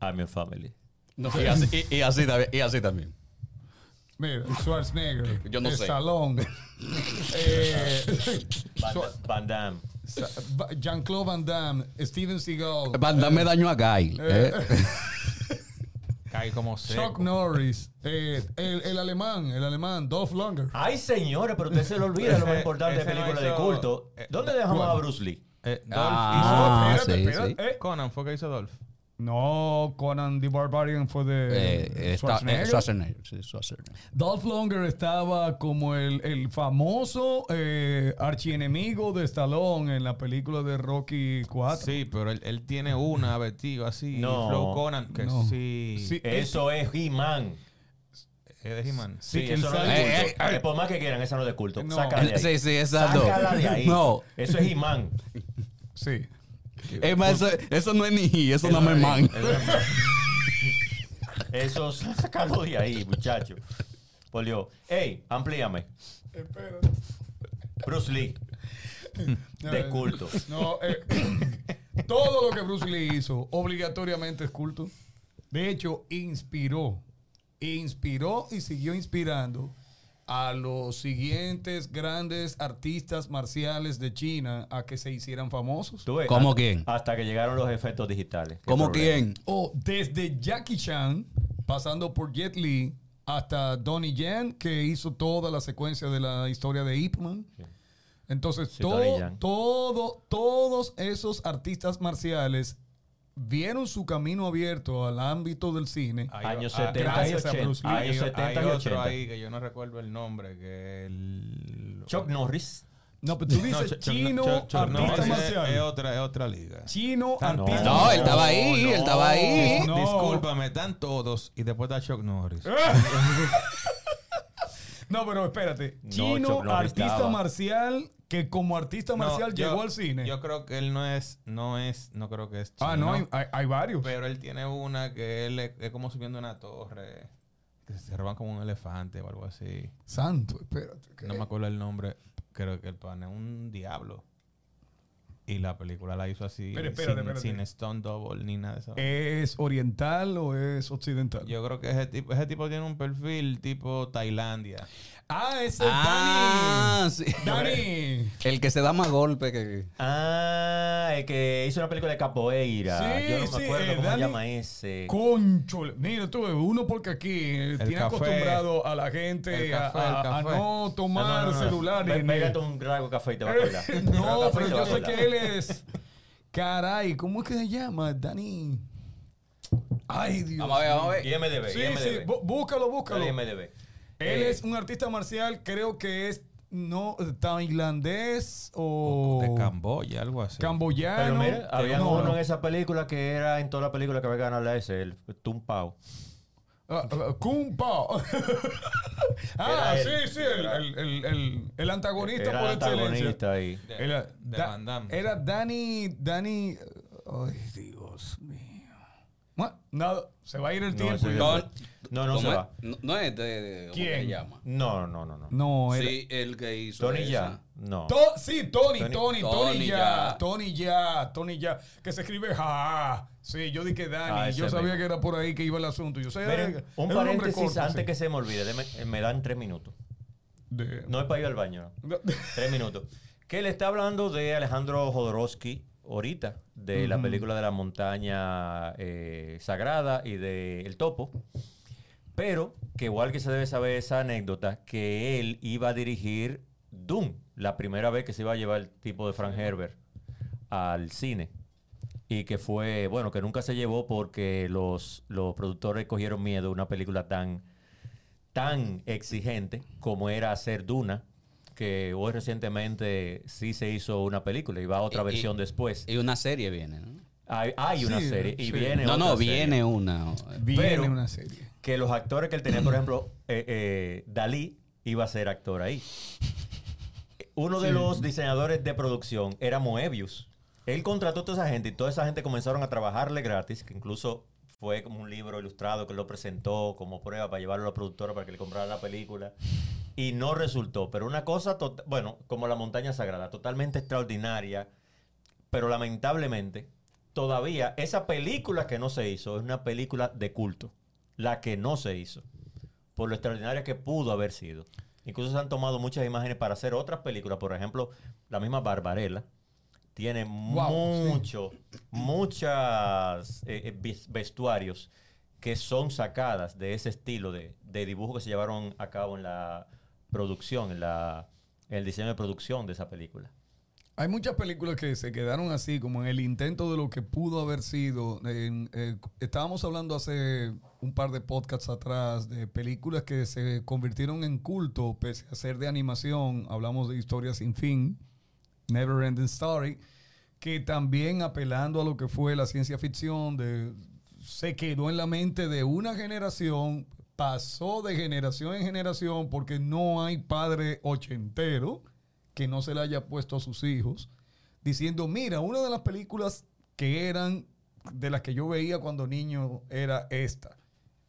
I'm your family. Y, así, y- y así también. Y así también. Mira, Schwarzenegger. Yo no sé. Stallone. eh, Van, Damme. Sa- Jean-Claude Van Damme, Steven Seagal, Van Damme daño a Guy. ¿eh? Cae como Chuck. Norris, eh, el, el alemán, el alemán, Dolph Lundgren. Ay, señores, pero usted se lo olvida lo más importante de ese no películas de hizo- culto. eh, ¿Dónde dejamos a Bruce Lee? Eh, Dolph Ah, espérate, sí, espérate, sí. eh. Conan fue que hizo Dolph. No, Conan the Barbarian fue de Eh, está- Schwarzenegger. eh, Schwarzenegger, sí, Schwarzenegger. Dolph Lundgren estaba como el, el famoso eh, archienemigo de Stallone en la película de Rocky 4. Sí, pero él, él tiene una vestido así. No. Flow Conan, que No. sí. Sí, Eso es He-Man. Es de He-Man. Sí, Sí, eso no es de Eh, culto. eh, por más que quieran, esa no es de culto. No. Sácala de ahí. Sí, sí, exacto. Sácala de ahí. No. Eso es He-Man. Sí. Es más, eso, eso no es ni he, eso no es man. Eso es. Eso, sácalo de ahí, muchacho. Por Dios. Ey, amplíame. Espérate. Bruce Lee. De culto. No, eh, todo lo que Bruce Lee hizo obligatoriamente es culto. De hecho, inspiró, inspiró y siguió inspirando a los siguientes grandes artistas marciales de China a que se hicieran famosos. Tú ves, ¿Cómo hasta- quién? Hasta que llegaron los efectos digitales. ¿Cómo problema. quién? O desde Jackie Chan, pasando por Jet Li, hasta Donnie Yen, que hizo toda la secuencia de la historia de Ip Man. Entonces, Sí, todo, todos esos artistas marciales vieron su camino abierto al ámbito del cine. Hay- Años ah, 70 y gracias a 80. Bruce Lee. Hay, Años hay 70 y otro 80. ahí que yo no recuerdo el nombre, que el... Chuck Norris. No, pero tú dices chino, Chuck- Chuck artista marcial. Es otra, es otra liga. Chino, Tan- artista No, No, él estaba ahí, él estaba ahí. No. Discúlpame, están todos y después está Chuck Norris. No, pero espérate. No, Chino, artista estaba. marcial que como artista No, marcial yo- llegó al cine. Yo creo que él no es, no es, no creo que es ah, no, hay, chino, hay- hay varios. Pero él tiene una que él es, es como subiendo una torre. Que se roban como un elefante o algo así. Santo, espérate. ¿qué? No me acuerdo el nombre. Creo que el pan es un diablo. Y la película la hizo así. Pero espérate, sin, espérate. sin Stone Double ni nada de eso. ¿Es oriental o es occidental? Yo creo que ese tipo, ese tipo tiene un perfil tipo Tailandia. Ah, ese es Ah, sí. Dani. Dani. El que se da más golpe que. Ah, el que hizo una película de capoeira. Sí, Yo no sí, me acuerdo eh, cómo Dani- se llama ese. Concho, mira tú, uno porque aquí eh, tiene café. acostumbrado a la gente El a- café, a, el no tomar no, no, no. celular. Ve- ni- Pégate un trago de café y te va a acordar. Eh, no, pero yo sé que él es. Caray, ¿cómo es que se llama? Dani. Ay, Dios. Vamos a ver, vamos a ver. IMDB, Sí, IMDb. sí, bú- búscalo, búscalo. IMDb. Él Eh, es un artista marcial, creo que es no tailandés o, De Camboya, algo así. camboyano. Pero mira, había No, uno no. en esa película que era en toda la película que había ganado la S, el Tum Pao. Ah, ah, Kung Pao. ah, Era sí, él. sí, el, el, el, el- el antagonista Era por el excelencia. antagonista ahí. De, Era, de Da- Van Damme. era Danny, Danny. Ay, Dios mío. Bueno, nada, se va a ir el No, tiempo. No, No, se va. No, no es de. de- ¿Cómo ¿Quién? se llama? No, no, no, no. No, era. Sí, el que hizo. Tony esa. ya. No. To- sí, Tony, Tony- Tony, Tony, Tony ya, Ya. Tony ya, Tony ya, que se escribe ja. Sí, yo dije Dani, Ah, ese yo sabía mismo. que era por ahí que iba el asunto. Yo sé, Miren, era- un nombre paréntesis corto, antes sí. que se me olvide. deme- eh, me dan tres minutos. De- No es para ir al baño. no. Tres minutos. Que le está hablando de Alejandro Jodorowsky ahorita, de la película de la montaña eh, sagrada y de El Topo. Pero que igual que se debe saber esa anécdota, que él iba a dirigir Doom, la primera vez que se iba a llevar el tipo de Frank Herbert al cine. Y que fue, bueno, que nunca se llevó porque los, los productores cogieron miedo a una película tan, tan exigente como era hacer Duna, que hoy recientemente sí se hizo una película y va otra Y- versión y- después. Y una serie viene, ¿no? Hay, hay una Sí, serie y sí. viene No, otra no, serie. viene una. Viene Pero- una serie. Que los actores que él tenía, por ejemplo, eh, eh, Dalí iba a ser actor ahí. Uno de Sí. los diseñadores de producción era Moebius. Él contrató a toda esa gente y toda esa gente comenzaron a trabajarle gratis, que incluso fue como un libro ilustrado que lo presentó como prueba para llevarlo a la productora para que le comprara la película. Y no resultó. Pero una cosa, bueno, como la montaña sagrada, totalmente extraordinaria. Pero lamentablemente, todavía esa película que no se hizo es una película de culto. La que no se hizo. Por lo extraordinaria que pudo haber sido. Incluso se han tomado muchas imágenes para hacer otras películas. Por ejemplo, la misma Barbarella tiene Wow, sí. mucho, muchas eh, eh, vestuarios que son sacadas de ese estilo de, de dibujo que se llevaron a cabo en la producción, en, la, en el diseño de producción de esa película. Hay muchas películas que se quedaron así, como en el intento de lo que pudo haber sido. En- eh, estábamos hablando hace un par de podcasts atrás de películas que se convirtieron en culto, pese a ser de animación. Hablamos de historias sin fin, Never Ending Story, que también apelando a lo que fue la ciencia ficción, de, se quedó en la mente de una generación, pasó de generación en generación, porque no hay padre ochentero que no se le haya puesto a sus hijos, diciendo, mira, una de las películas que eran de las que yo veía cuando niño era esta.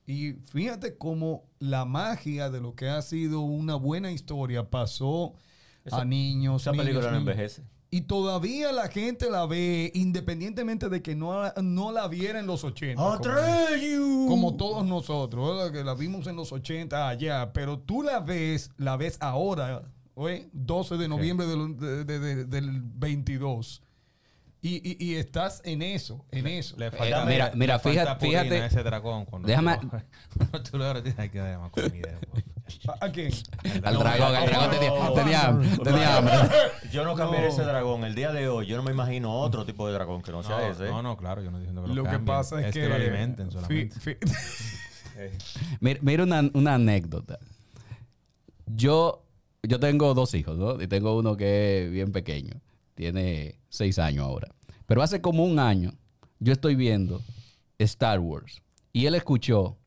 Y fíjate cómo la magia de lo que ha sido una buena historia pasó Esa- a niños. Esa niños, película no envejece. Y todavía la gente la ve independientemente de que no, la- no la viera en los 80. como- como todos nosotros, ¿verdad? que la vimos en los 80 allá, pero tú la ves, la ves ahora, ¿oye? 12 de noviembre del, de- de- de- del 22. Y, y- y estás en eso, en eso. Le Eh, falta, mira, le mira, fíjate- fíjate- a ese dragón. Cuando Déjame- tú lo- tú lo tienes que más comida. ¿A, quién? Al No, dragón, no, el dragón tenía, no, tenía hambre, tenía hambre. Yo no cambiaré No. ese dragón. El día de hoy, yo no me imagino otro tipo de dragón que no sea No, ese. no, no, claro, yo no estoy diciendo que lo, Lo que pasa es, que, lo alimenten fi- solamente. fi- Mira, mira una, una anécdota. Yo, yo tengo dos hijos, ¿no? Y tengo uno que es bien pequeño. Tiene seis años ahora. Pero hace como un año yo estoy viendo Star Wars. Y él escuchó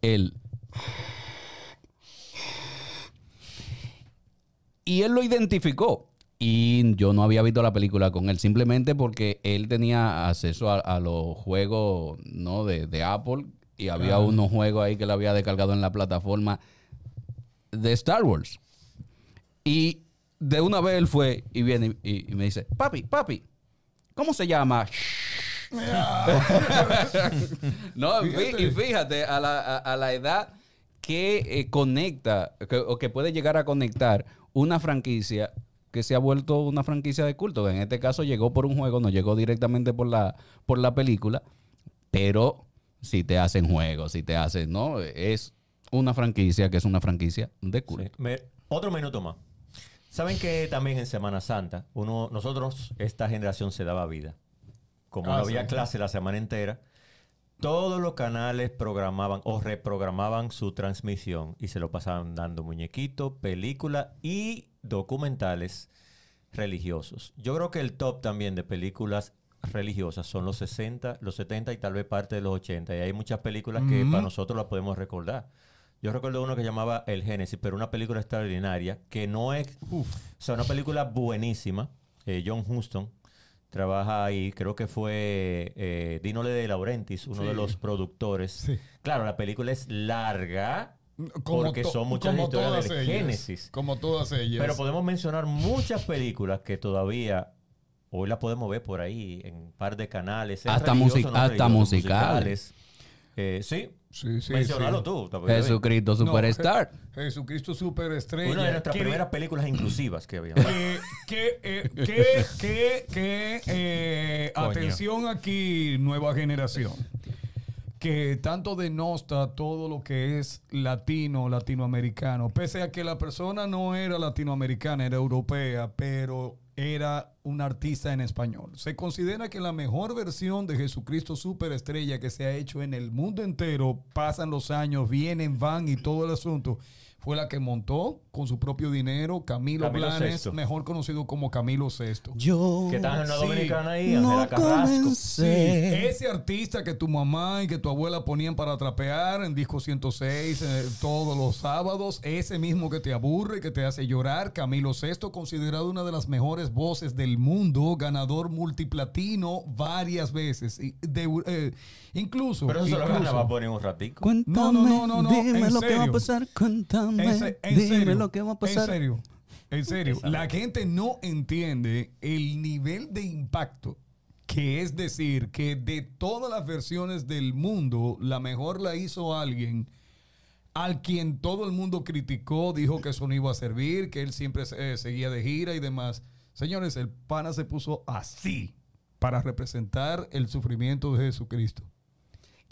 el... Y él lo identificó. Y yo no había visto la película con él, simplemente porque él tenía acceso a, a los juegos ¿no? de, de Apple y había unos juegos ahí que él había descargado en la plataforma de Star Wars. Y de una vez él fue y viene y, y me dice, papi, papi, ¿cómo se llama? no, y fí- y fíjate, a la, a- a la edad que eh, conecta que- o que puede llegar a conectar una franquicia que se ha vuelto una franquicia de culto. En este caso llegó por un juego, no llegó directamente por la, por la película, pero si te hacen juegos, si te hacen, ¿no? Es una franquicia que es una franquicia de culto. Sí. Me- otro minuto más. Saben que también en Semana Santa, uno, nosotros, esta generación se daba vida. Como Ah, no había sí. clase la semana entera, todos los canales programaban o reprogramaban su transmisión y se lo pasaban dando muñequitos, películas y documentales religiosos. Yo creo que el top también de películas religiosas son los 60, los 70 y tal vez parte de los 80. Y hay muchas películas que para nosotros las podemos recordar. Yo recuerdo uno que llamaba El Génesis, pero una película extraordinaria que no es... O sea, una película buenísima. Eh, John Huston trabaja ahí. Creo que fue eh, Dino de Laurentiis, uno de los productores. Sí. Claro, la película es larga Como porque son muchas como historias del ellas. Génesis. Como todas ellas. Pero podemos mencionar muchas películas que todavía hoy las podemos ver por ahí en un par de canales. Hasta music- no hasta musicales. Eh, sí, Sí, sí, mencionalo sí. tú. Jesucristo No, Superstar. Je- Jesucristo Superestrella. Una de nuestras que- primeras películas inclusivas que había. que, que, eh, que, que, que, eh, atención aquí, nueva generación. Que tanto denosta todo lo que es latino, latinoamericano. Pese a que la persona no era latinoamericana, era europea, pero era un artista en español. Se considera que la mejor versión de Jesucristo Superestrella que se ha hecho en el mundo entero, pasan los años, vienen, van y todo el asunto, fue la que montó con su propio dinero Camilo, Camilo Blanes, mejor conocido como Camilo VI. Yo Que están en una Sí. dominicana ahí, no Carrasco. Sí, comencé. ese artista que tu mamá y que tu abuela ponían para trapear en disco 106 eh, todos los sábados, ese mismo que te aburre, que te hace llorar, Camilo VI, considerado una de las mejores voces del mundo, ganador multiplatino varias veces. Y de- eh, incluso, Pero eso se lo incluso- ganaba poner un ratico. Cuéntame, No, no, no, no, no, dime en lo que va a pasar, cuéntame, En, se- en dime serio, lo que va a pasar. En serio, en serio. La gente no entiende el nivel de impacto que es decir que de todas las versiones del mundo, la mejor la hizo alguien al quien todo el mundo criticó, dijo que eso no iba a servir, que él siempre eh, seguía de gira y demás. Señores, el pana se puso así para representar el sufrimiento de Jesucristo.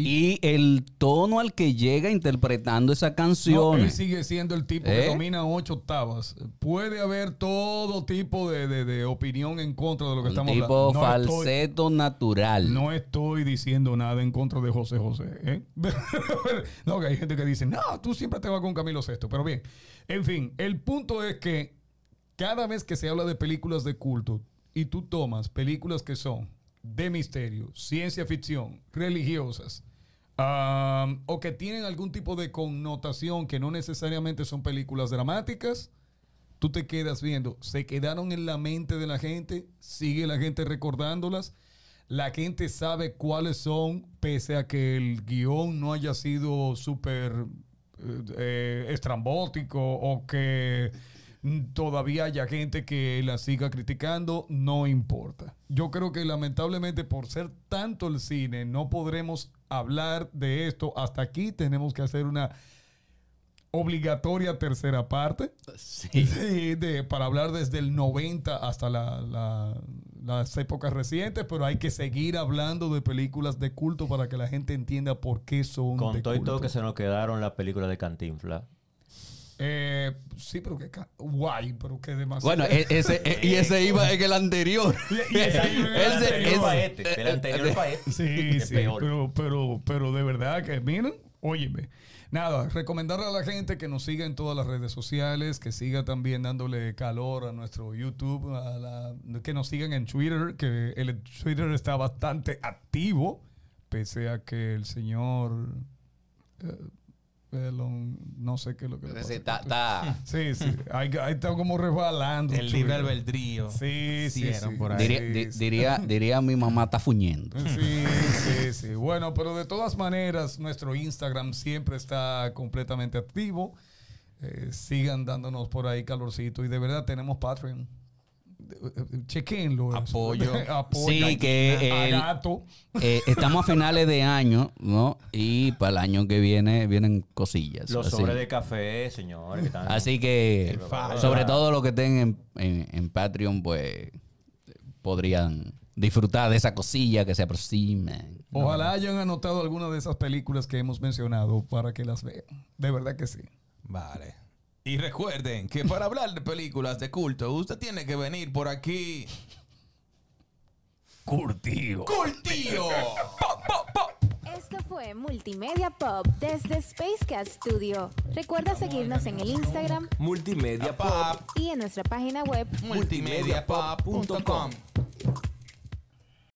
Y el tono al que llega interpretando esa No, canción. él sigue siendo el tipo que ¿Eh? domina ocho octavas. Puede haber todo tipo de, de- de opinión en contra de lo que estamos tipo hablando. No estoy, falseto natural. no estoy diciendo nada en contra de José José. ¿eh? no, que hay gente que dice, no, tú siempre te vas con Camilo Sesto. Pero bien, en fin, el punto es que cada vez que se habla de películas de culto y tú tomas películas que son de misterio, ciencia ficción, religiosas, am, o que tienen algún tipo de connotación que no necesariamente son películas dramáticas, tú te quedas viendo, se quedaron en la mente de la gente, sigue la gente recordándolas, la gente sabe cuáles son, pese a que el guion no haya sido súper eh, eh, estrambótico o que todavía haya gente que la siga criticando, no importa. Yo creo que lamentablemente por ser tanto el cine, no podremos hablar de esto. Hasta aquí tenemos que hacer una obligatoria tercera parte. Sí. De, para hablar desde el 90 hasta la- la- las épocas recientes, pero hay que seguir hablando de películas de culto para que la gente entienda por qué son Con de todo y todo culto. que se nos quedaron las películas de Cantinfla. Eh, sí, pero que ca- guay, pero que demasiado. Bueno, ese, e- y ese iba en el anterior. Y ese iba en el anterior ese- pa' este, del anterior pa' este. Sí, sí, peor. pero, pero, pero de verdad que, miren, óyeme. Nada, recomendarle a la gente que nos siga en todas las redes sociales, que siga también dándole calor a nuestro YouTube, a la- que nos sigan en Twitter, que el Twitter está bastante activo, pese a que el señor eh, Elon, no sé qué es lo que le pasa. Está- está- Sí, sí. Ahí, ahí está como resbalando. El libre albedrío. Sí, sí, sí. por ahí. di- diría, diría mi mamá está fuñendo. Sí, sí, sí. Bueno, pero de todas maneras, nuestro Instagram siempre está completamente activo. Eh, sigan dándonos por ahí calorcito. Y de verdad tenemos Patreon. Eh, eh, Chequenlo. eso. Apoyo. Apoyo. Sí, que el-. Eh, estamos a finales de año, ¿no? Y para el año que viene vienen cosillas. Los así. sobres de café, señores. que están- Así que, sobre todo los que estén en, en- en Patreon, pues podrían disfrutar de esa cosilla que se aproximen. Ojalá hayan anotado alguna de esas películas que hemos mencionado para que las vean. De verdad que sí. Vale. Y recuerden que para hablar de películas de culto, usted tiene que venir por aquí. Curtido. ¡Cultío! Esto fue Multimedia Pop desde Space Cat Studio. Recuerda seguirnos en el Instagram Multimedia Pop. Pop. y en nuestra página web Multimediapop.com.